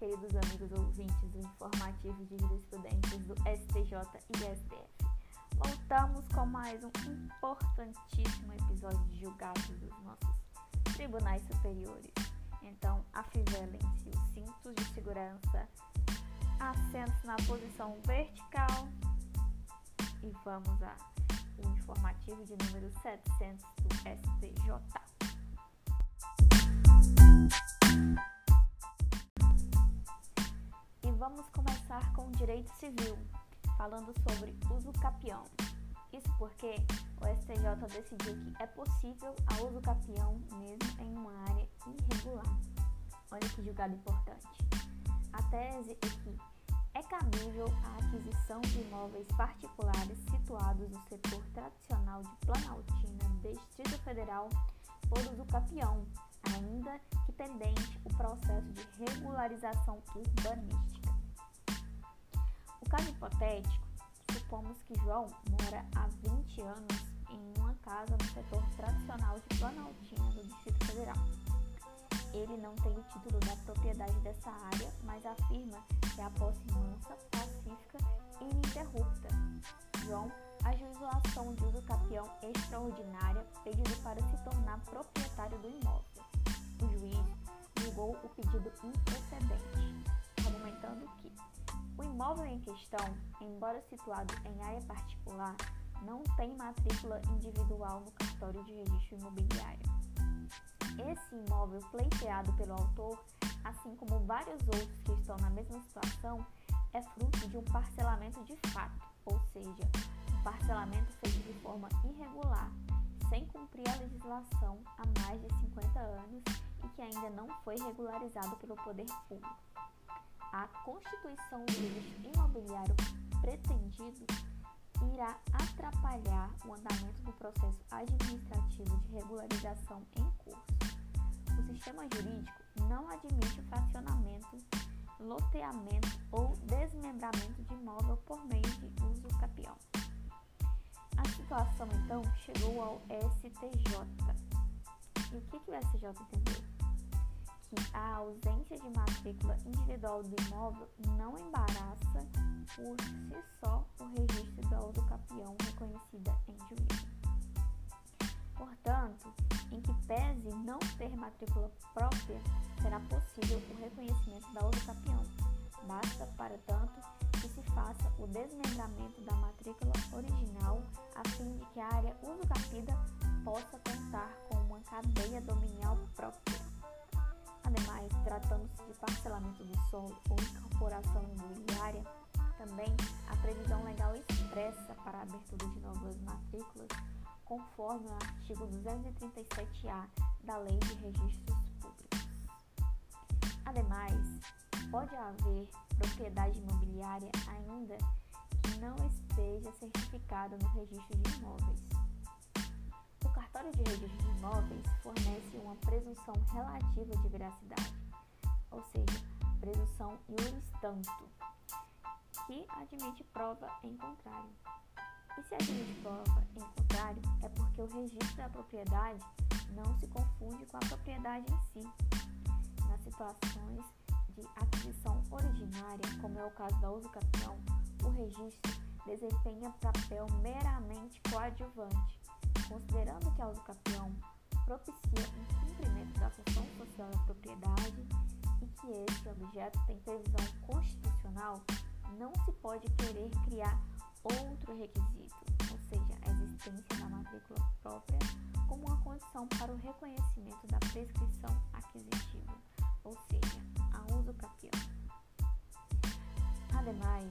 queridos amigos ouvintes do informativo de jurisprudências do STJ e STF. Voltamos com mais um importantíssimo episódio de julgados dos nossos tribunais superiores. Então, afivelem-se os cintos de segurança, assentos na posição vertical e vamos ao informativo de número 700 do STJ. Vamos começar com o direito civil, falando sobre uso capião. Isso porque o STJ decidiu que é possível a uso capião mesmo em uma área irregular. Olha que julgado importante. A tese é que é cabível a aquisição de imóveis particulares situados no setor tradicional de Planaltina, Distrito Federal, por uso capião, ainda que pendente o processo de regularização urbanística caso hipotético, supomos que João mora há 20 anos em uma casa no setor tradicional de Planaltina, no Distrito Federal. Ele não tem o título da propriedade dessa área, mas afirma que é a posse mansa, pacífica e ininterrupta. João ajuizou a ação de uso capião extraordinária pedido para se tornar proprietário do imóvel. O juiz julgou o pedido improcedente, argumentando que o imóvel em questão, embora situado em área particular, não tem matrícula individual no cartório de registro imobiliário. Esse imóvel pleiteado pelo autor, assim como vários outros que estão na mesma situação, é fruto de um parcelamento de fato, ou seja, um parcelamento feito de forma irregular, sem cumprir a legislação há mais de 50 anos e que ainda não foi regularizado pelo poder público a constituição do registro imobiliário pretendido irá atrapalhar o andamento do processo administrativo de regularização em curso. O sistema jurídico não admite o fracionamento, loteamento ou desmembramento de imóvel por meio de uso capião. A situação então chegou ao STJ. E o que, que o STJ entendeu? Que a ausência de matrícula individual do imóvel não embaraça por si só o registro da autocapião reconhecida em juízo. Portanto, em que pese não ter matrícula própria, será possível o reconhecimento da autocapião. Basta, para tanto, que se faça o desmembramento da matrícula original a fim de que a área usucapida possa contar com uma cadeia dominial própria. Ademais, tratando-se de parcelamento do solo ou incorporação imobiliária, também a previsão legal expressa para a abertura de novas matrículas, conforme o artigo 237-A da Lei de Registros Públicos. Ademais, pode haver propriedade imobiliária ainda que não esteja certificada no registro de imóveis cartório de registro de imóveis fornece uma presunção relativa de veracidade, ou seja, presunção iuris que admite prova em contrário. E se admite prova em contrário, é porque o registro da propriedade não se confunde com a propriedade em si. Nas situações de aquisição originária, como é o caso da uso capião, o registro desempenha papel meramente coadjuvante considerando que a usucapião propicia um cumprimento da função social da propriedade e que esse objeto tem previsão constitucional, não se pode querer criar outro requisito, ou seja, a existência da matrícula própria, como uma condição para o reconhecimento da prescrição aquisitiva, ou seja, a uso capião. Ademais,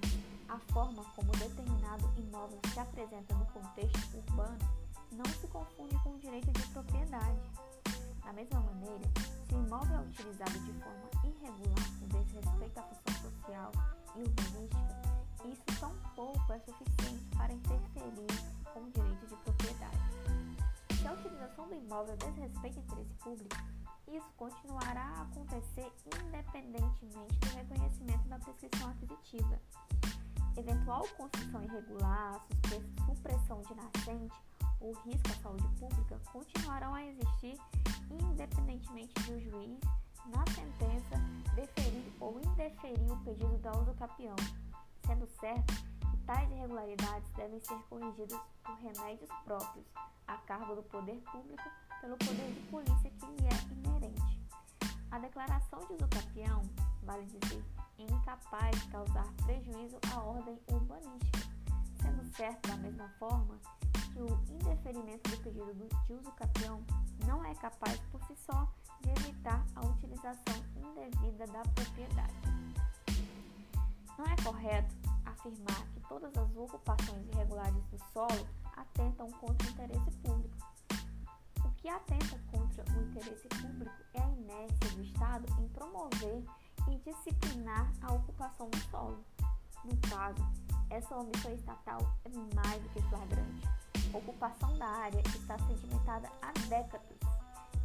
a forma como determinado imóvel se apresenta no contexto urbano não se confunde com o direito de propriedade. Da mesma maneira, se o imóvel é utilizado de forma irregular no desrespeito à função social e urbanística, isso tampouco é suficiente para interferir com o direito de propriedade. Se a utilização do imóvel desrespeita o interesse público, isso continuará a acontecer independentemente do reconhecimento da prescrição aquisitiva. Eventual construção irregular, supressão de nascente o risco à saúde pública continuarão a existir independentemente do juiz na sentença, deferir ou indeferir o pedido da usucapião, sendo certo que tais irregularidades devem ser corrigidas por remédios próprios, a cargo do poder público, pelo poder de polícia que lhe é inerente. A declaração de usucapião, vale dizer, é incapaz de causar prejuízo à ordem urbanística, sendo certo, da mesma forma, que o indeferimento do pedido de usucapião não é capaz por si só de evitar a utilização indevida da propriedade. Não é correto afirmar que todas as ocupações irregulares do solo atentam contra o interesse público. O que atenta contra o interesse público é a inércia do Estado em promover e disciplinar a ocupação do solo. No caso, essa omissão estatal é mais do que flagrante. Ocupação da área está sedimentada há décadas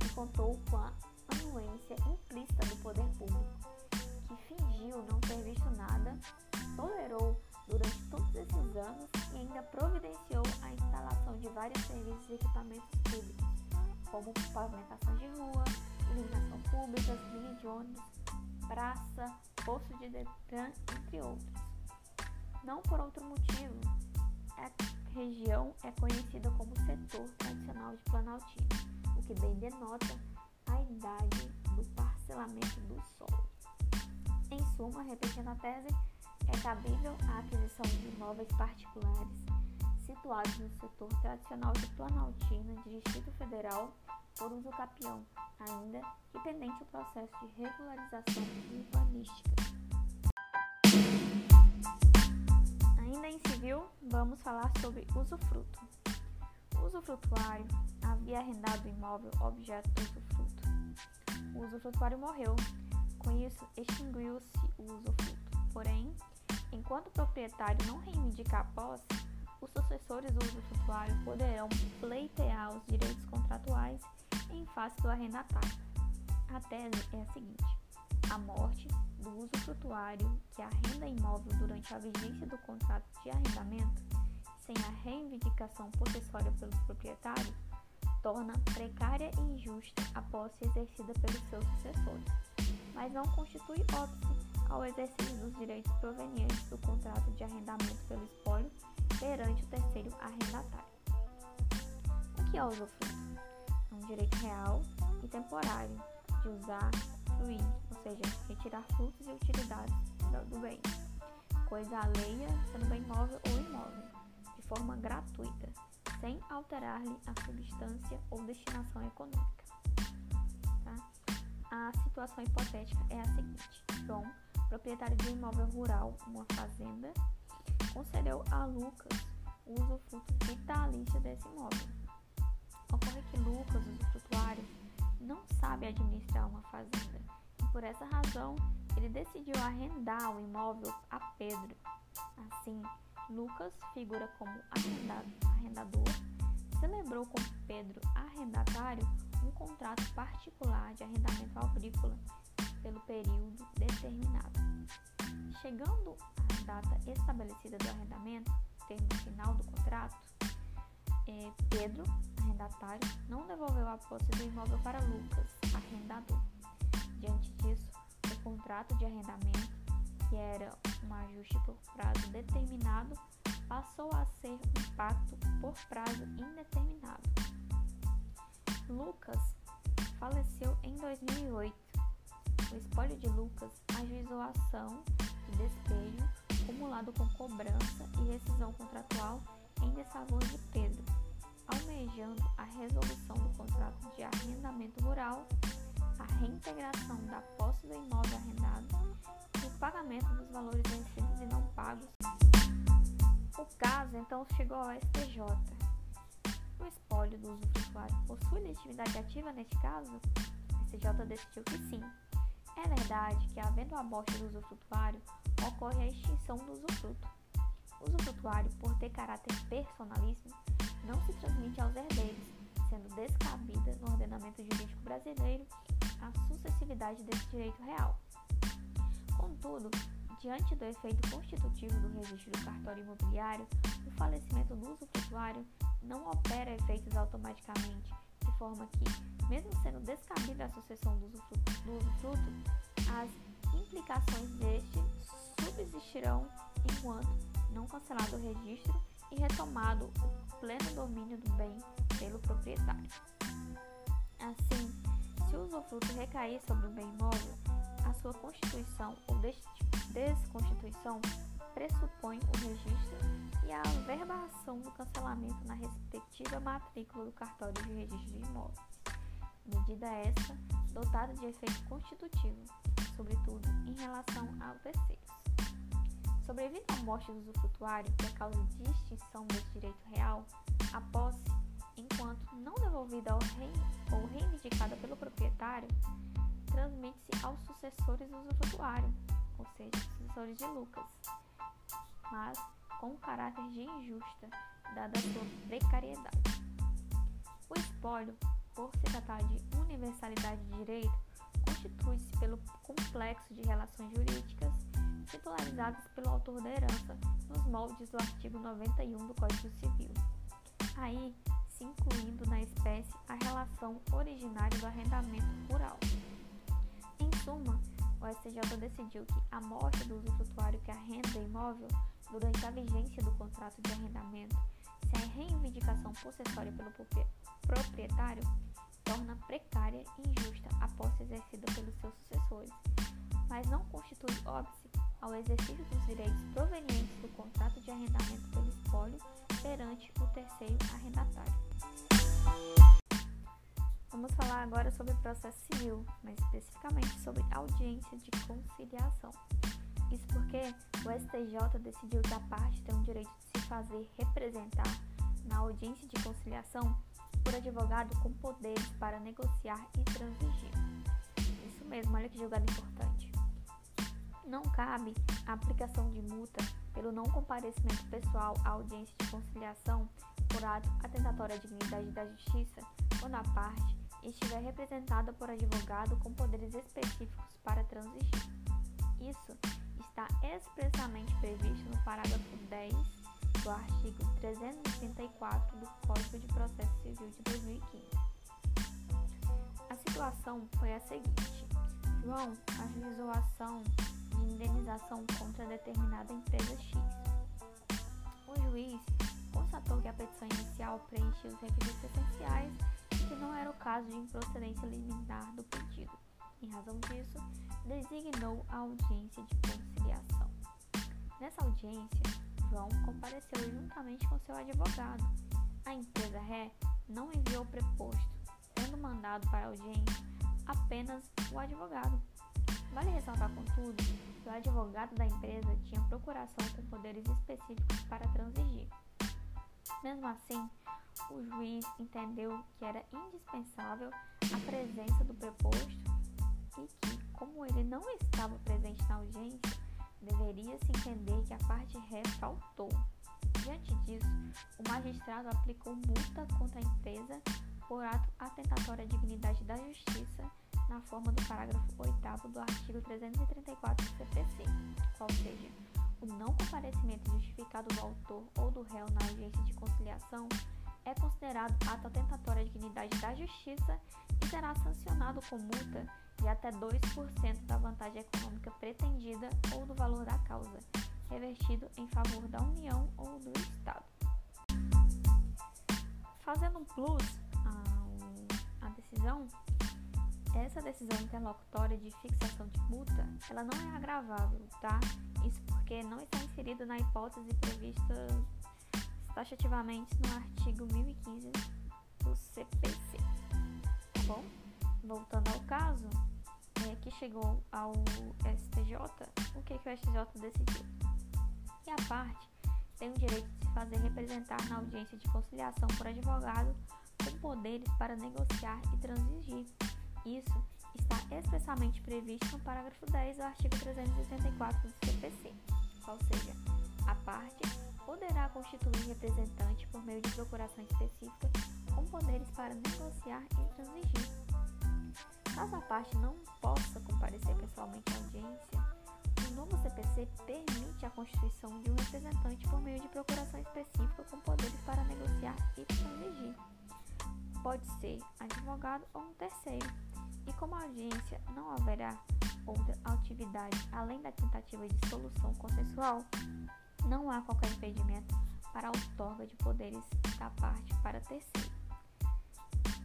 e contou com a anuência implícita do poder público, que fingiu não ter visto nada, tolerou durante todos esses anos e ainda providenciou a instalação de vários serviços e equipamentos públicos, como pavimentação de rua, iluminação pública, linha de ônibus, praça, posto de Detran, entre outros. Não por outro motivo, a região é conhecida como setor tradicional de Planaltina, o que bem denota a idade do parcelamento do solo. Em suma, repetindo a tese, é cabível a aquisição de imóveis particulares situados no setor tradicional de Planaltina, Distrito Federal, por uso capião, ainda que pendente o processo de regularização urbanística. Ainda em civil, vamos falar sobre usufruto. O usufrutuário havia arrendado o imóvel objeto do usufruto. O usufrutuário morreu, com isso extinguiu-se o usufruto. Porém, enquanto o proprietário não reivindicar a posse, os sucessores do usufrutuário poderão pleitear os direitos contratuais em face do arrendatário. A tese é a seguinte: a morte do usufrutuário que arrenda imóvel durante a vigência do contrato de arrendamento, sem a reivindicação possessória pelos proprietários, torna precária e injusta a posse exercida pelos seus sucessores, mas não constitui óbice ao exercício dos direitos provenientes do contrato de arrendamento pelo espólio perante o terceiro arrendatário. O que é usufruto? É um direito real e temporário de usar, fruir, ou seja, retirar frutos e utilidades do bem, coisa alheia, sendo bem móvel ou imóvel, de forma gratuita, sem alterar-lhe a substância ou destinação econômica. Tá? A situação hipotética é a seguinte: João proprietário de um imóvel rural, uma fazenda, concedeu a Lucas o usufruto vitalício desse imóvel. Ocorre que Lucas, usufrutuário, não sabe administrar uma fazenda e por essa razão ele decidiu arrendar o imóvel a Pedro. Assim, Lucas figura como arrendador, celebrou com Pedro arrendatário um contrato particular de arrendamento agrícola pelo período determinado. Chegando à data estabelecida do arrendamento, termo final do contrato, é, Pedro, arrendatário, não devolveu a posse do imóvel para Lucas, arrendador. Diante disso, o contrato de arrendamento, que era um ajuste por prazo determinado, passou a ser um pacto por prazo indeterminado. Lucas faleceu em 2008 o espólio de Lucas ajuizou a ação de despejo acumulado com cobrança e rescisão contratual em desfavor de Pedro, almejando a resolução do contrato de arrendamento rural, a reintegração da posse do imóvel arrendado e o pagamento dos valores vencidos e não pagos. O caso então chegou ao STJ. O espólio do usufrutuário possui legitimidade ativa neste caso? O STJ decidiu que sim, é verdade que, havendo a morte do usufrutuário, ocorre a extinção do usufruto. Usufrutuário, por ter caráter personalíssimo, não se transmite aos herdeiros, sendo descabida no ordenamento jurídico brasileiro a sucessividade desse direito real. Contudo, diante do efeito constitutivo do registro do cartório imobiliário, o falecimento do usufrutuário não opera efeitos automaticamente de forma que, mesmo sendo descabida a sucessão do do usufruto as implicações deste subsistirão enquanto não cancelado o registro e retomado o pleno domínio do bem pelo proprietário. Assim, se o usufruto recair sobre o bem imóvel, a sua constituição ou desconstituição pressupõe o registro e a verbação do cancelamento na respectiva matrícula do cartório de registro de imóveis. Medida esta dotada de efeito constitutivo, sobretudo em relação ao Sobrevindo à morte do usufrutuário por causa de extinção desse direito real, a posse, enquanto não devolvida ou, rei, ou reivindicada pelo proprietário, transmite-se aos sucessores do usufrutuário, ou seja, sucessores de Lucas, mas com um caráter de injusta, dada a sua precariedade. O espólio, por se tratar de universalidade de direito, constitui-se pelo complexo de relações jurídicas titularizadas pelo autor da herança nos moldes do artigo 91 do Código Civil. Aí, se incluindo na espécie a relação originária do arrendamento rural. Em suma, o STJ decidiu que a morte do usufrutuário que arrenda imóvel durante a vigência do contrato de arrendamento, se a reivindicação possessória pelo proprietário torna precária e injusta a posse exercida pelos seus sucessores, mas não constitui óbice ao exercício dos direitos provenientes do contrato de arrendamento pelo espólio perante o terceiro arrendatário. Vamos falar agora sobre processo civil, mais especificamente sobre audiência de conciliação. Isso porque o STJ decidiu que a parte tem o direito de se fazer representar na audiência de conciliação por advogado com poderes para negociar e transigir. Isso mesmo, olha que julgado importante. Não cabe a aplicação de multa pelo não comparecimento pessoal à audiência de conciliação por ato atentatório à dignidade da justiça quando a parte estiver representada por advogado com poderes específicos para transigir. Isso está expressamente previsto no parágrafo 10 do artigo 334 do Código de Processo Civil de 2015. A situação foi a seguinte: João ajuizou a ação de indenização contra determinada empresa X. O juiz constatou que a petição inicial preenchia os requisitos essenciais e que não era o caso de improcedência liminar do pedido. Em razão disso, designou a audiência de conciliação. Nessa audiência, João compareceu juntamente com seu advogado. A empresa ré não enviou o preposto, tendo mandado para a audiência apenas o advogado. Vale ressaltar, contudo, que o advogado da empresa tinha procuração com poderes específicos para transigir. Mesmo assim, o juiz entendeu que era indispensável a presença do preposto e que, como ele não estava presente na audiência, deveria-se entender que a parte ré faltou. Diante disso, o magistrado aplicou multa contra a empresa por ato atentatório à dignidade da justiça na forma do parágrafo 8 do artigo 334 do CPC, qual seja, o não comparecimento justificado do autor ou do réu na audiência de conciliação é considerado ato atentatório à dignidade da justiça e será sancionado com multa de até 2% da vantagem econômica pretendida ou do valor da causa, revertido em favor da União ou do Estado. Fazendo um plus à, decisão, essa decisão interlocutória de fixação de multa, ela não é agravável, tá? Isso porque não está inserida na hipótese prevista taxativamente no artigo 1015 do CPC, tá bom? Voltando ao caso, é, que chegou ao STJ, o que, que o STJ decidiu? Que a parte tem o direito de se fazer representar na audiência de conciliação por advogado com poderes para negociar e transigir. Isso está expressamente previsto no parágrafo 10 do artigo 384 do CPC, ou seja, a parte poderá constituir representante por meio de procuração específica com poderes para negociar e transigir. Caso a parte não possa comparecer pessoalmente à audiência, o novo CPC permite a constituição de um representante por meio de procuração específica com poderes para negociar e transigir. Pode ser advogado ou um terceiro. E como a audiência não haverá outra atividade além da tentativa de solução consensual, não há qualquer impedimento para a outorga de poderes da parte para terceiro.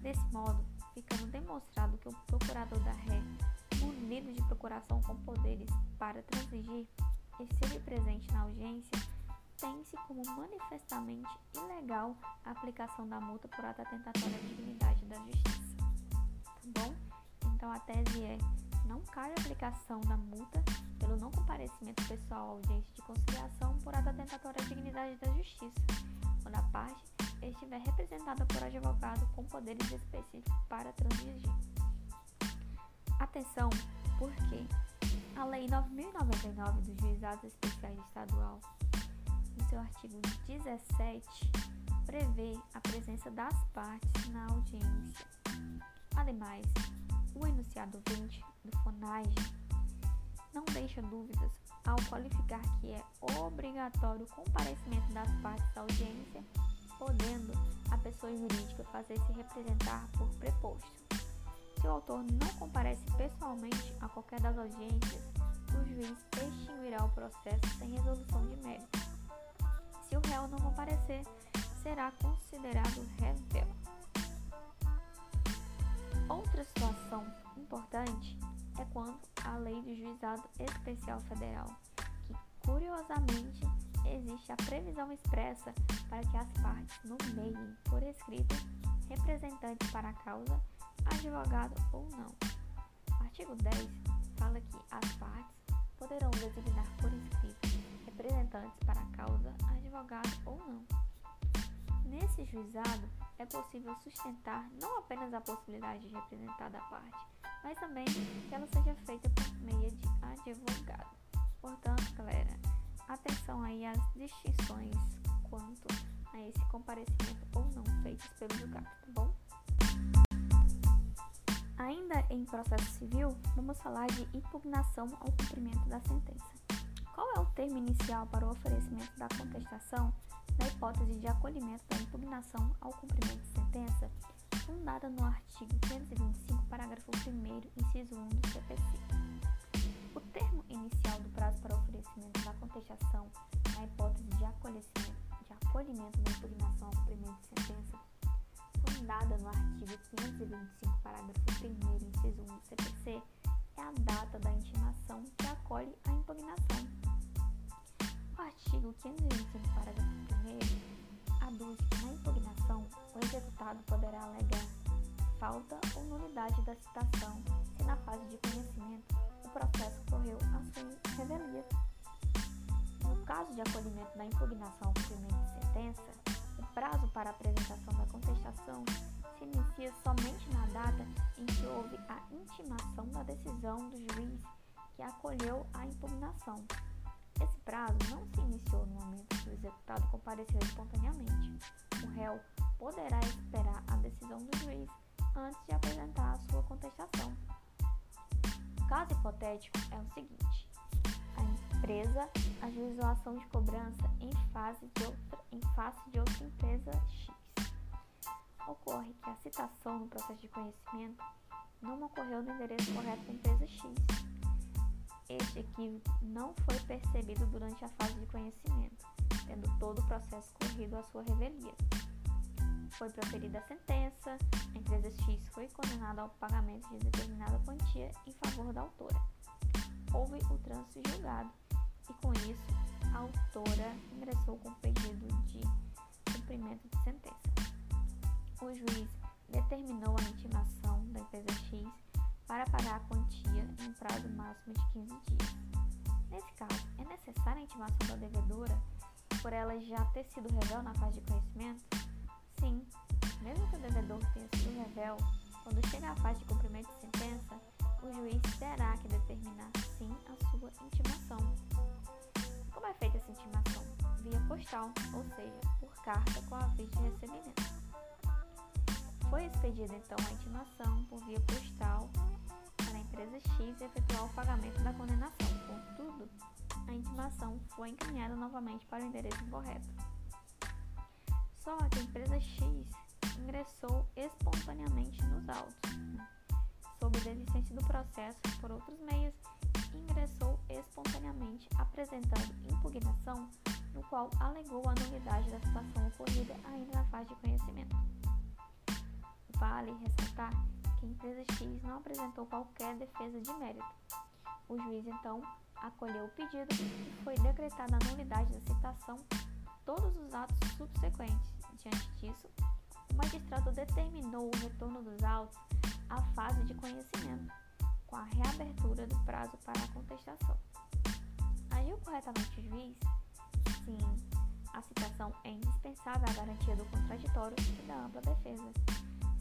Desse modo, ficando demonstrado que o procurador da ré, munido de procuração com poderes para transigir, esteve presente na audiência, tem-se como manifestamente ilegal a aplicação da multa por ato atentatório à dignidade da justiça. Tá bom? Então a tese é: não cabe a aplicação da multa pelo não comparecimento pessoal à audiência de conciliação por ato atentatório à dignidade da justiça, quando a parte estiver representada por advogado com poderes específicos para transigir. Atenção, porque a Lei 9099 dos Juizados Especiais Estadual, no seu artigo 17, prevê a presença das partes na audiência. Ademais, o enunciado 20 do FONAGE não deixa dúvidas ao qualificar que é obrigatório o comparecimento das partes à audiência, podendo a pessoa jurídica fazer-se representar por preposto. Se o autor não comparece pessoalmente a qualquer das audiências, o juiz extinguirá o processo sem resolução de mérito. Se o réu não comparecer, será considerado réu. Outra situação importante é quanto à Lei do Juizado Especial Federal, que curiosamente existe a previsão expressa para que as partes nomeiem por escrito representantes para a causa, advogado ou não. O artigo 10 fala que as partes poderão designar por escrito representantes para a causa, advogado ou não. Nesse juizado, é possível sustentar não apenas a possibilidade de representar da parte, mas também que ela seja feita por meio de advogado. Portanto, galera, atenção aí às distinções quanto a esse comparecimento ou não feitos pelo julgado, tá bom? Ainda em processo civil, vamos falar de impugnação ao cumprimento da sentença. Qual é o termo inicial para o oferecimento da contestação na hipótese de acolhimento da impugnação ao cumprimento de sentença, fundada no artigo 525, parágrafo 1 inciso 1 do CPC. O termo inicial do prazo para oferecimento da contestação na hipótese de acolhimento, de acolhimento da impugnação ao cumprimento de sentença, fundada no artigo 525, parágrafo 1 inciso 1 do CPC, é a data da intimação que acolhe a impugnação o artigo 525, parágrafo 1 aduz que na impugnação o executado poderá alegar falta ou nulidade da citação se na fase de conhecimento o processo correu a sua revelia. No caso de acolhimento da impugnação ao cumprimento de sentença, o prazo para apresentação da contestação se inicia somente na data em que houve a intimação da decisão do juiz que acolheu a impugnação. Prazo não se iniciou no momento que o executado compareceu espontaneamente. O réu poderá esperar a decisão do juiz antes de apresentar a sua contestação. O caso hipotético é o seguinte: a empresa ajuizou a ação de cobrança em, fase de outra, em face de outra empresa X. Ocorre que a citação no processo de conhecimento não ocorreu no endereço correto da empresa X este equívoco não foi percebido durante a fase de conhecimento, tendo todo o processo corrido à sua revelia. Foi proferida a sentença, a empresa X foi condenada ao pagamento de determinada quantia em favor da autora. Houve o trânsito julgado e, com isso, a autora ingressou com pedido de cumprimento de sentença. O juiz determinou a intimação da empresa X para pagar a quantia em prazo máximo de 15 dias. Nesse caso, é necessária a intimação da devedora por ela já ter sido revel na fase de conhecimento? Sim, mesmo que o devedor tenha sido revel, quando chega à fase de cumprimento de sentença, o juiz terá que determinar sim a sua intimação. Como é feita essa intimação? Via postal, ou seja, por carta com aviso de recebimento. Foi expedida então a intimação por via postal empresa X efetuar o pagamento da condenação. Contudo, a intimação foi encaminhada novamente para o endereço incorreto. Só que a empresa X ingressou espontaneamente autos. Né? Sob desistência do processo por outros meios, ingressou espontaneamente, apresentando impugnação, no qual alegou a nulidade da situação ocorrida ainda na fase de conhecimento. Vale ressaltar que a empresa X não apresentou qualquer defesa de mérito. O juiz, então, acolheu o pedido e foi decretada a nulidade da citação todos os atos subsequentes. Diante disso, o magistrado determinou o retorno dos autos à fase de conhecimento, com a reabertura do prazo para a contestação. Agiu corretamente o juiz? Sim, a citação é indispensável à garantia do contraditório e da ampla defesa,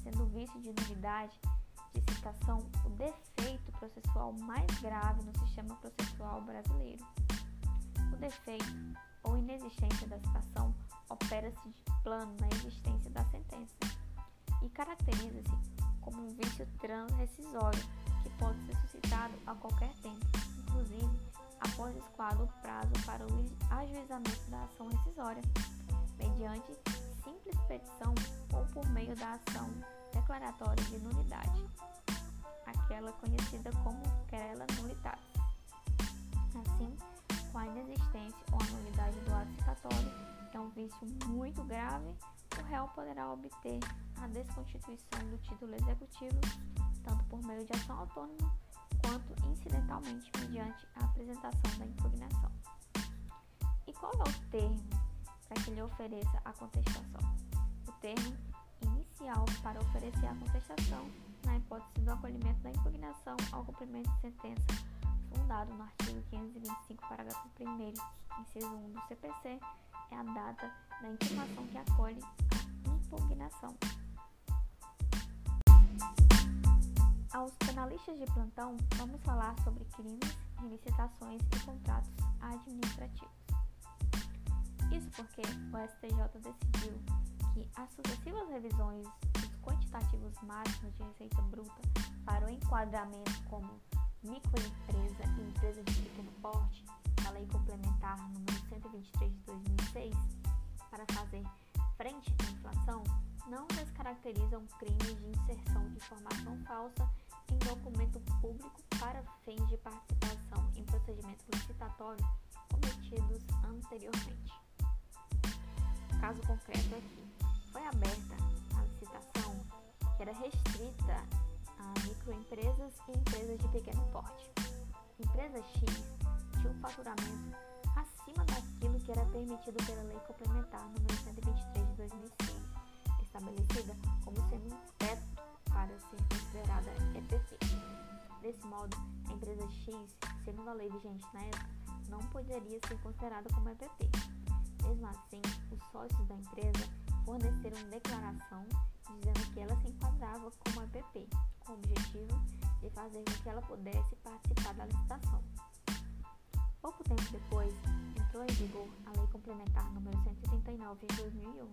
sendo o vício de nulidade de citação o defeito processual mais grave no sistema processual brasileiro. O defeito ou inexistência da citação opera-se de plano na existência da sentença e caracteriza-se como um vício transrescisório que pode ser suscitado a qualquer tempo, inclusive após escoado o prazo para o ajuizamento da ação rescisória, mediante simples petição ou por meio da ação declaratória de nulidade, aquela conhecida como querela nulitatis. Assim, com a inexistência ou a nulidade do ato citatório, é um vício muito grave, o réu poderá obter a desconstituição do título executivo, tanto por meio de ação autônoma quanto incidentalmente mediante a apresentação da impugnação. E qual é o termo para que lhe ofereça a contestação? O termo para oferecer a contestação na hipótese do acolhimento da impugnação ao cumprimento de sentença fundado no artigo 525, parágrafo 1 inciso 1 do CPC, é a data da intimação que acolhe a impugnação. Aos penalistas de plantão, vamos falar sobre crimes, licitações e contratos administrativos. Isso porque o STJ decidiu que as sucessivas revisões dos quantitativos máximos de receita bruta para o enquadramento como microempresa e empresa de pequeno porte, na Lei Complementar número 123 de 2006, para fazer frente à inflação, não descaracterizam crimes de inserção de informação falsa em documento público para fins de participação em procedimento licitatório cometidos anteriormente. Caso concreto aqui, foi aberta a licitação que era restrita a microempresas e empresas de pequeno porte. Empresa X tinha um faturamento acima daquilo que era permitido pela Lei Complementar número 123 de 2006, estabelecida como sendo um teto para ser considerada EPP. Desse modo, a empresa X, segundo a lei vigente na época, não poderia ser considerada como EPP. Mesmo assim, os sócios da empresa forneceram declaração dizendo que ela se enquadrava como EPP, com o objetivo de fazer com que ela pudesse participar da licitação. Pouco tempo depois, entrou em vigor a Lei Complementar número 139 de 2011,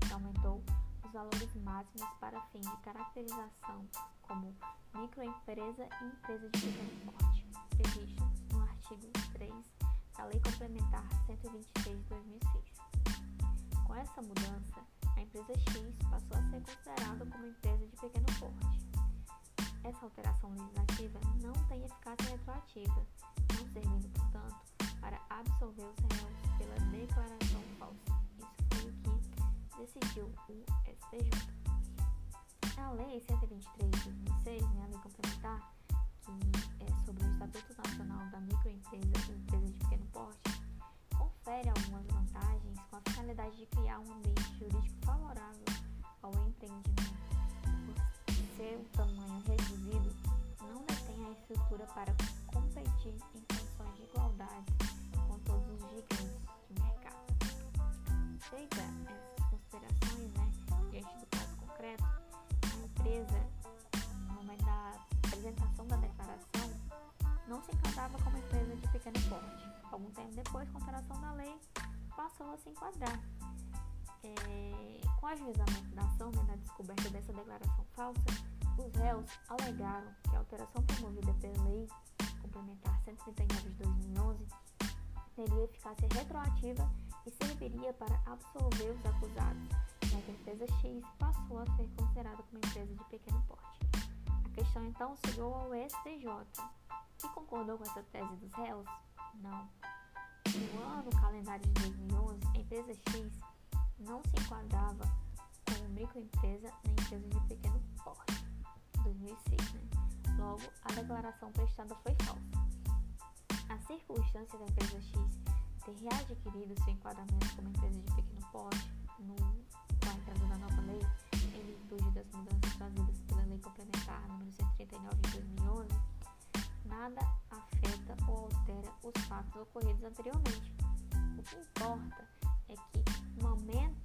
que aumentou os valores máximos para fins de caracterização como microempresa e empresa de pequeno porte, previstos no artigo 3 da Lei Complementar 123 de 2006. Com essa mudança, a empresa X passou a ser considerada como empresa de pequeno porte. Essa alteração legislativa não tem eficácia retroativa, não servindo, portanto, para absolver os réus pela declaração falsa. Isso foi o que decidiu o STJ. A Lei 123 de 2006, né, a lei complementar, que é sobre o Estatuto Nacional da Microempresa e Empresa de Pequeno Porte, confere algumas vantagens com a finalidade de criar um ambiente jurídico favorável ao empreendimento. Por seu tamanho reduzido, não detém a estrutura para competir em condições de igualdade com todos os gigantes do mercado. Feita essas considerações, né, diante do caso concreto, a empresa, no momento da apresentação da declaração, não se enquadrava como empresa de pequeno porte Algum tempo depois, com alteração da lei, passou a se enquadrar. É, com o ajuizamento da ação, né, da descoberta dessa declaração falsa, os réus alegaram que a alteração promovida pela Lei Complementar 139 de 2011 teria eficácia retroativa e serviria para absolver os acusados, que a empresa X passou a ser considerada como empresa de pequeno porte. A questão então chegou ao STJ, que concordou com essa tese dos réus? Não. No ano calendário de 2011, a empresa X não se enquadrava como microempresa nem empresa de pequeno porte. 2006, né? Logo, a declaração prestada foi falsa. A circunstância da empresa X ter readquirido seu enquadramento como empresa de pequeno porte no, a entrada da nova lei, em virtude das mudanças trazidas pela Lei Complementar número 139 de 2011, nada afeta ou altera os fatos ocorridos anteriormente. O que importa é que, no momento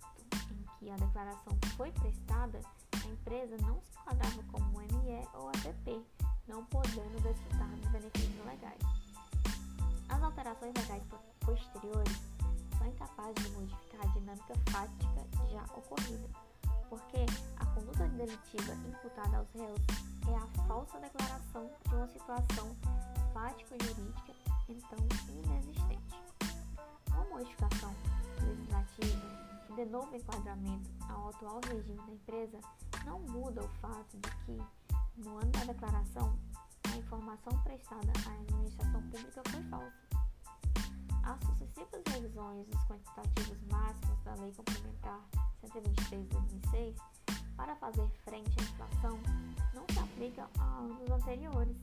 em que a declaração foi prestada, a empresa não se enquadrava como ME ou APP, não podendo desfrutar dos benefícios legais. As alterações legais posteriores são incapazes de modificar a dinâmica fática já ocorrida, porque a conduta delitiva imputada aos réus é a falsa declaração de uma situação fático-jurídica então inexistente. Uma modificação legislativa de novo enquadramento ao atual regime da empresa não muda o fato de que, no ano da declaração, a informação prestada à administração pública foi falsa. As sucessivas revisões dos quantitativos máximos da Lei Complementar 123 de 2006 para fazer frente à inflação não se aplicam a anos anteriores,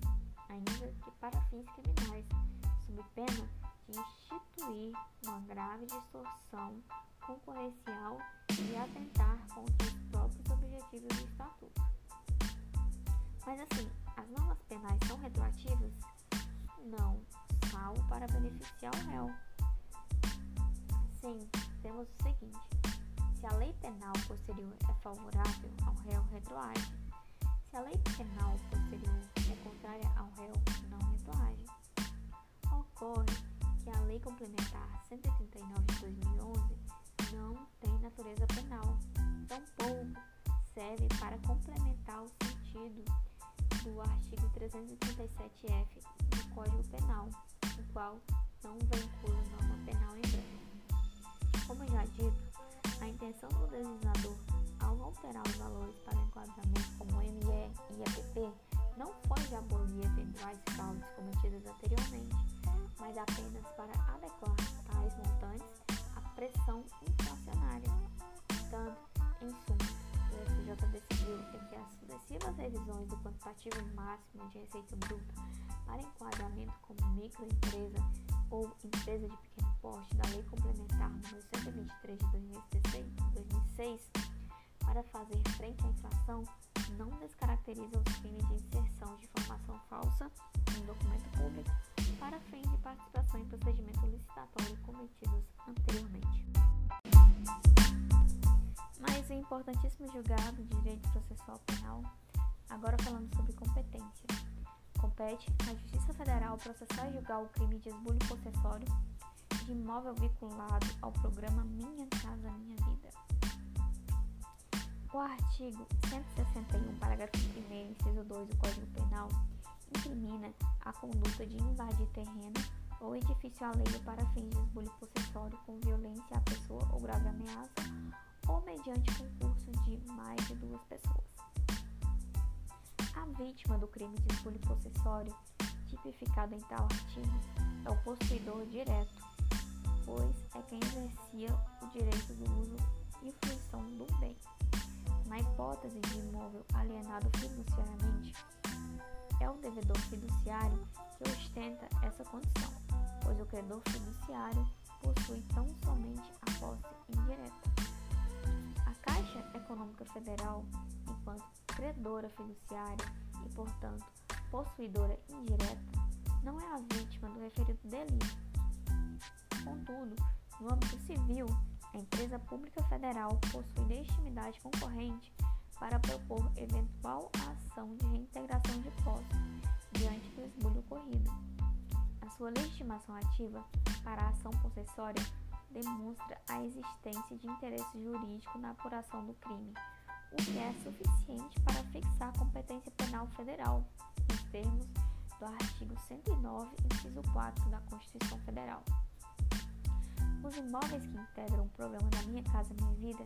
ainda que para fins criminais, sob pena de instituir uma grave distorção concorrencial e atentar contra os próprios objetivos do Estatuto. Mas assim, as normas penais são retroativas? Não, salvo para beneficiar o réu. Sim, temos o seguinte: se a lei penal posterior é favorável ao réu, retroage. Se a lei penal posterior é contrária ao réu, não retroage. Ocorre que a Lei Complementar 139 de 2011 não tem natureza penal, tampouco serve para complementar o sentido do artigo 337-F do Código Penal, o qual não vincula norma penal em branco. Como já dito, a intenção do legislador alterar os valores para enquadramento como ME e APP não foi de abolir eventuais fraudes cometidas anteriormente, mas apenas para adequar tais montantes à pressão inflacionária. Portanto, em suma, o STJ decidiu que as sucessivas revisões do quantitativo máximo de receita bruta para enquadramento como microempresa ou empresa de pequeno porte da Lei Complementar número 123 de 2006 para fazer frente à inflação não descaracterizam os crimes de inserção de informação falsa em documento público para fins de participação em procedimento licitatório cometidos anteriormente. Mais um importantíssimo julgado de direito processual penal, agora falando sobre competência. Compete à Justiça Federal processar e julgar o crime de esbulho possessório de imóvel vinculado ao programa Minha Casa Minha Vida. O artigo 161, parágrafo 1 inciso 2 do Código Penal incrimina a conduta de invadir terreno ou edifício alheio para fins de esbulho possessório com violência à pessoa ou grave ameaça ou mediante concurso de mais de duas pessoas. A vítima do crime de esbulho possessório, tipificado em tal artigo, é o possuidor direto, pois é quem exercia o direito do uso e fruição do bem. Na hipótese de imóvel alienado fiduciariamente, é o devedor fiduciário que ostenta essa condição, pois o credor fiduciário possui tão somente a posse indireta. A Caixa Econômica Federal, enquanto credora fiduciária e, portanto, possuidora indireta, não é a vítima do referido delito. Contudo, no âmbito civil, a empresa pública federal possui legitimidade concorrente para propor eventual ação de reintegração de posse diante do esbulho ocorrido. A sua legitimação ativa para a ação possessória demonstra a existência de interesse jurídico na apuração do crime, o que é suficiente para fixar a competência penal federal, nos termos do artigo 109, inciso 4 da Constituição Federal. Os imóveis que integram o programa da Minha Casa Minha Vida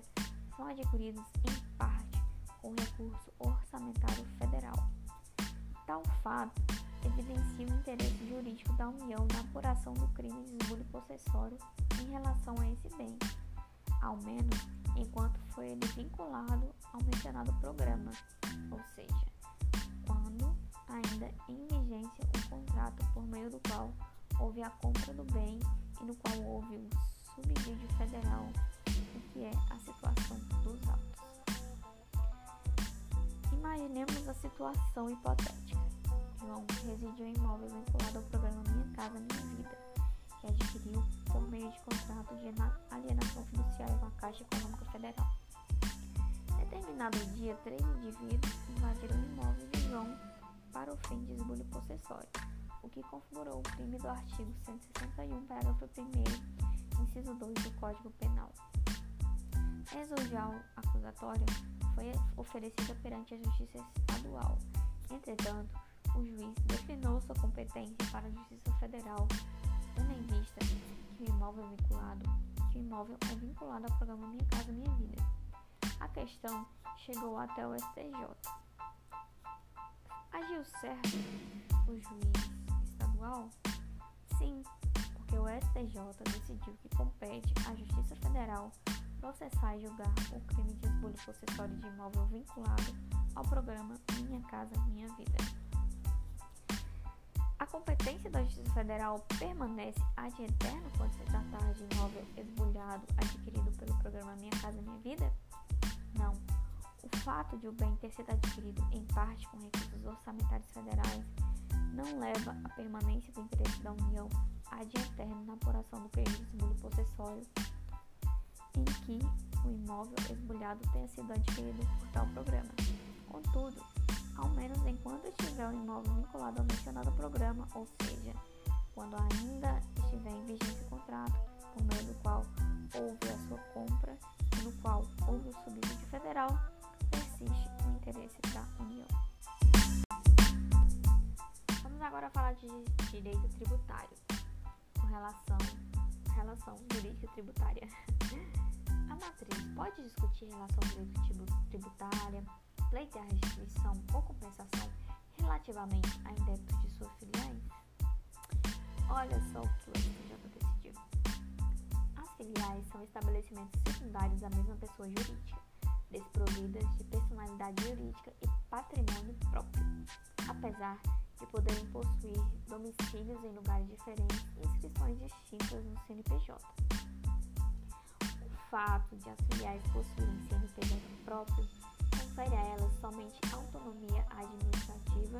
são adquiridos em parte com recurso orçamentário federal. Tal fato evidencia o interesse jurídico da União na apuração do crime de esbulho possessório em relação a esse bem, ao menos enquanto foi ele vinculado ao mencionado programa, ou seja, quando ainda em vigência o contrato por meio do qual houve a compra do bem e no qual houve o subsídio federal, o que é a situação dos autos. Imaginemos a situação hipotética. João residiu em imóvel vinculado ao programa Minha Casa Minha Vida, que adquiriu por meio de contrato de alienação fiduciária com a Caixa Econômica Federal. Determinado dia, três indivíduos invadiram o imóvel de João para o fim de esbulho possessório, o que configurou o crime do artigo 161, parágrafo 1 inciso 2 do Código Penal. A exordial acusatória foi oferecida perante a Justiça Estadual. Entretanto, o juiz declinou sua competência para a Justiça Federal, tendo em vista que o imóvel é vinculado, que o imóvel é vinculado ao programa Minha Casa Minha Vida. A questão chegou até o STJ. Agiu certo o juiz estadual? Sim, porque o STJ decidiu que compete à Justiça Federal processar e julgar o crime de esbulho possessório de imóvel vinculado ao programa Minha Casa Minha Vida. A competência da Justiça Federal permanece ad eterno quando se tratar de imóvel esbulhado adquirido pelo programa Minha Casa Minha Vida? Não. O fato de o bem ter sido adquirido em parte com recursos orçamentários federais não leva à permanência do interesse da União ad eterno na apuração do crime de possessório em que o imóvel esbulhado tenha sido adquirido por tal programa. Contudo, ao menos enquanto estiver o imóvel vinculado ao mencionado programa, ou seja, quando ainda estiver em vigência o contrato por meio do qual houve a sua compra e no qual houve o subsídio federal, persiste o interesse da União. Agora falar de direito tributário, com relação relação jurídica tributária. A matriz pode discutir relação tributária, pleitear restituição ou compensação relativamente a indebitos de suas filiais? Olha só o que o STJ decidiu. As filiais são estabelecimentos secundários da mesma pessoa jurídica, desprovidas de personalidade jurídica e patrimônio próprio, apesar de poderem possuir domicílios em lugares diferentes e inscrições distintas no CNPJ fato de as filiais possuírem CNPJ próprio confere a elas somente autonomia administrativa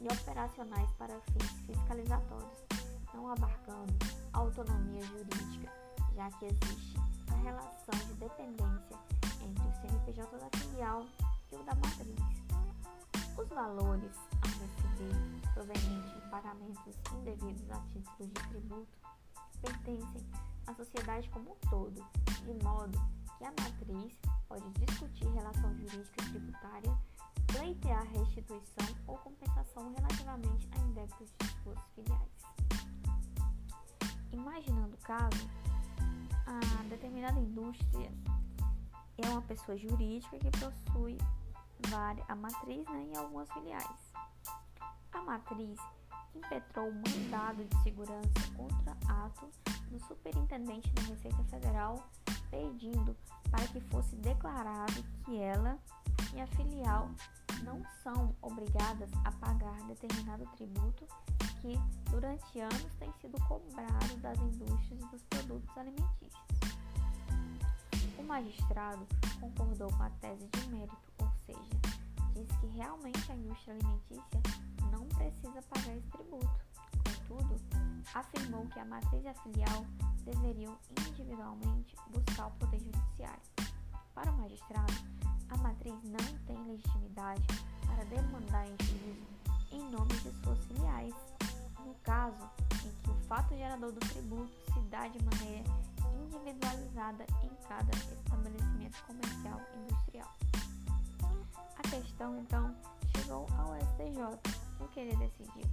e operacionais para fins fiscalizatórios, não abarcando autonomia jurídica, já que existe a relação de dependência entre o CNPJ da filial e o da matriz. Os valores a receber provenientes de pagamentos indevidos a títulos de tributo pertencem à sociedade como um todo, de modo que a matriz pode discutir relação jurídica tributária, pleitear restituição ou compensação relativamente a indébitos de suas filiais. Imaginando o caso, a determinada indústria é uma pessoa jurídica que possui a matriz né, e algumas filiais. A matriz impetrou um mandado de segurança contra ato do superintendente da Receita Federal pedindo para que fosse declarado que ela e a filial não são obrigadas a pagar determinado tributo que durante anos tem sido cobrado das indústrias e dos produtos alimentícios. Magistrado concordou com a tese de mérito, ou seja, diz que realmente a indústria alimentícia não precisa pagar esse tributo. Contudo, afirmou que a matriz e a filial deveriam individualmente buscar o poder judiciário. Para o magistrado, a matriz não tem legitimidade para demandar em juízo em nome de suas filiais, no caso em que o fato gerador do tributo se dá de maneira individualizada em cada estabelecimento comercial industrial. A questão, então, chegou ao STJ, o que ele decidiu.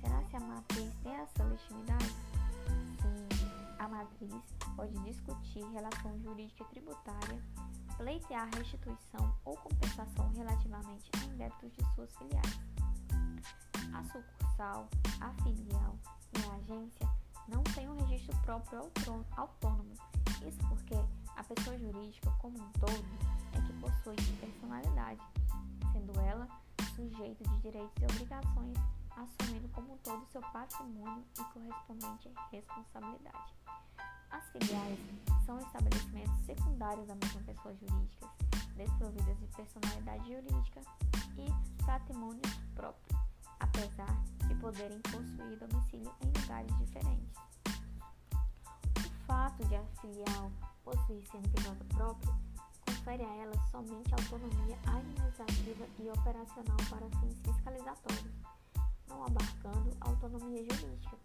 Será que a matriz tem essa legitimidade? Sim, a matriz pode discutir relação jurídica tributária, pleitear restituição ou compensação relativamente a débitos de suas filiais. A sucursal, a filial e a agência não têm um registro próprio autônomo. Isso porque a pessoa jurídica como um todo é que possui personalidade, sendo ela sujeito de direitos e obrigações, assumindo como um todo seu patrimônio e correspondente responsabilidade. As filiais são estabelecimentos secundários da mesma pessoa jurídica, desprovidas de personalidade jurídica e patrimônio próprio, apesar de poderem possuir domicílio em lugares diferentes. O fato de a filial possuir CNPJ próprio confere a ela somente autonomia administrativa e operacional para fins fiscalizatórios, não abarcando autonomia jurídica,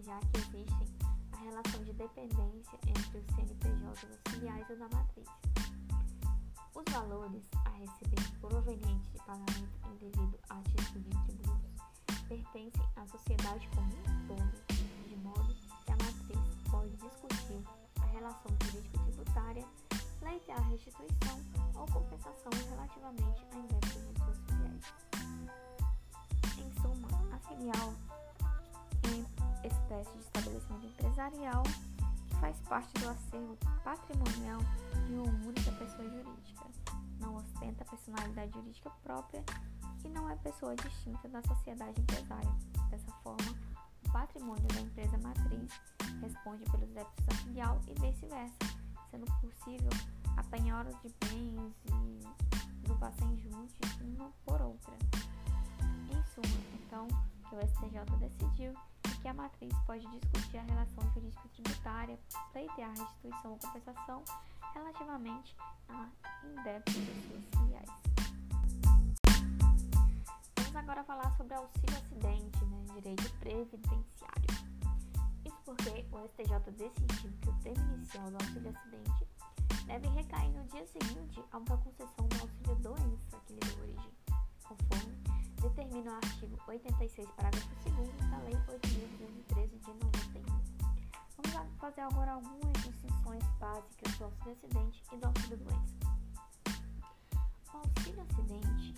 já que existem relação de dependência entre os CNPJ das filiais e da matriz. Os valores a receber provenientes de pagamento indevido a título de tributos pertencem à sociedade como um todo, de modo que a matriz pode discutir a relação jurídico-tributária, pleitear restituição ou compensação relativamente a indebitos de suas filiais. Em suma, a filial espécie de estabelecimento empresarial faz parte do acervo patrimonial de uma única pessoa jurídica. Não ostenta personalidade jurídica própria e não é pessoa distinta da sociedade empresária. Dessa forma, o patrimônio da empresa matriz responde pelos débitos da filial e vice-versa, sendo possível a penhora de bens e do passengente uma por outra. Em suma, então, que o STJ decidiu que a matriz pode discutir a relação jurídico-tributária, pleitear restituição ou compensação relativamente a indébitos filiais. Vamos agora falar sobre auxílio acidente, né, direito previdenciário. Isso porque o STJ decidiu que o termo inicial do auxílio acidente deve recair no dia seguinte ao da concessão do auxílio doença que lhe deu origem, conforme determina o artigo 86, parágrafo 2 da Lei 8.213 de 91. Vamos fazer agora algumas distinções básicas do auxílio acidente e do auxílio doença. O auxílio acidente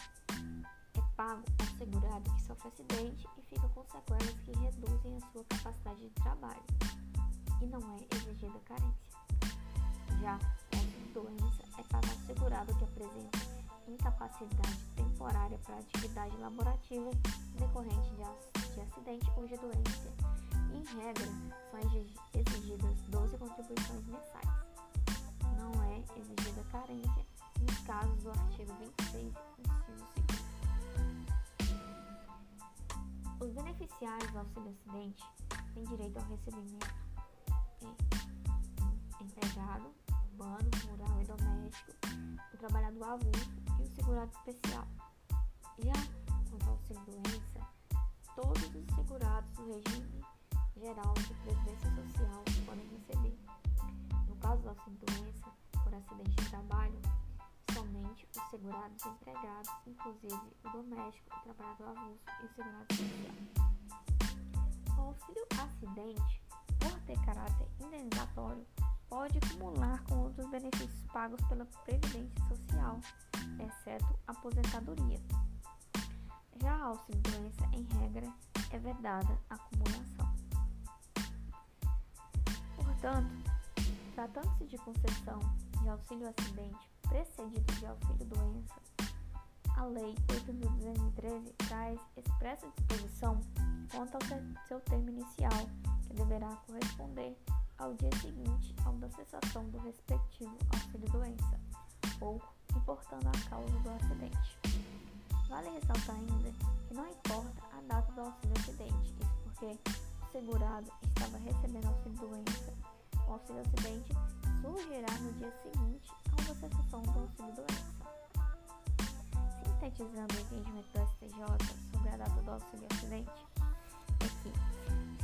é pago ao segurado que sofre acidente e fica com sequelas que reduzem a sua capacidade de trabalho e não é exigida carência. Já o auxílio doença é pago ao segurado que apresenta incapacidade temporária para atividade laborativa decorrente de, de acidente ou de doença. Em regra, são exigidas 12 contribuições mensais. Não é exigida carência nos casos do artigo 26, inciso 2. Os beneficiários do auxílio acidente têm direito ao recebimento em empregado, urbano, rural e doméstico, o trabalhador avulso e o segurado especial. Já quanto ao auxílio doença, todos os segurados do regime geral de previdência social podem receber. No caso do auxílio doença por acidente de trabalho, somente os segurados empregados, inclusive o doméstico, o trabalhador avulso e o segurado especial. O auxílio acidente, por ter caráter indenizatório, pode acumular com outros benefícios pagos pela Previdência Social, exceto aposentadoria. Já a auxílio-doença, em regra, é vedada a acumulação. Portanto, tratando-se de concessão de auxílio-acidente precedido de auxílio-doença, a Lei 8.213 traz expressa disposição quanto ao seu termo inicial, que deverá corresponder ao dia seguinte ao da cessação do respectivo auxílio-doença, ou importando a causa do acidente. Vale ressaltar ainda que não importa a data do auxílio-acidente, isso porque o segurado estava recebendo auxílio-doença. O auxílio-acidente surgirá no dia seguinte ao da cessação do auxílio-doença. Sintetizando o entendimento do STJ sobre a data do auxílio-acidente, é que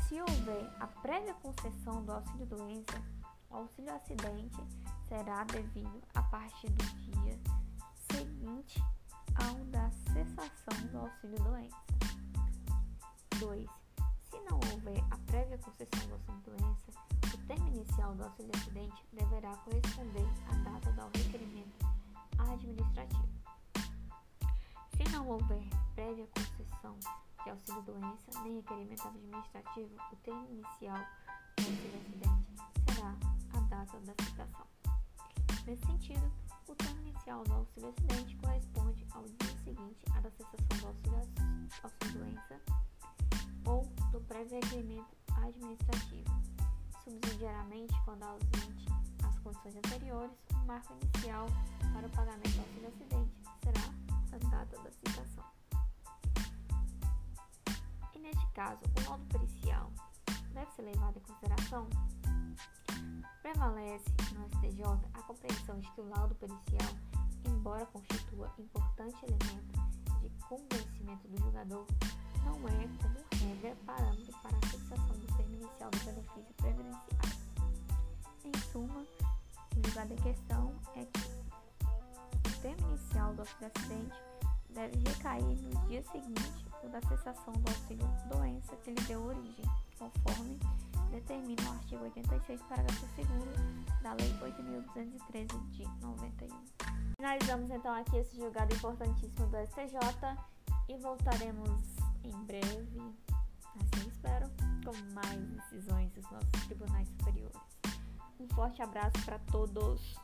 se houver a prévia concessão do auxílio doença, o auxílio acidente será devido a partir do dia seguinte ao da cessação do auxílio doença. 2. Se não houver a prévia concessão do auxílio doença, o termo inicial do auxílio acidente deverá corresponder à data do requerimento administrativo. Se não houver prévia concessão de auxílio-doença nem requerimento administrativo, o termo inicial do auxílio-acidente será a data da citação. Nesse sentido, o termo inicial do auxílio-acidente corresponde ao dia seguinte à da cessação do auxílio-doença ou do prévio requerimento administrativo. Subsidiariamente, quando ausente as condições anteriores, o marco inicial para o pagamento do auxílio-acidente será a data da citação. E neste caso, o laudo pericial deve ser levado em consideração? Prevalece no STJ a compreensão de que o laudo pericial, embora constitua importante elemento de convencimento do julgador, não é, como regra, parâmetro para a fixação do termo inicial do benefício previdenciário. Em suma, o julgado em questão é que o termo inicial do acidente deve recair no dia seguinte o da cessação do auxílio doença que lhe deu origem, conforme determina o artigo 86, parágrafo 2 da Lei 8.213 de 91. Finalizamos então aqui esse julgado importantíssimo do STJ e voltaremos em breve, assim espero, com mais decisões dos nossos tribunais superiores. Um forte abraço para todos.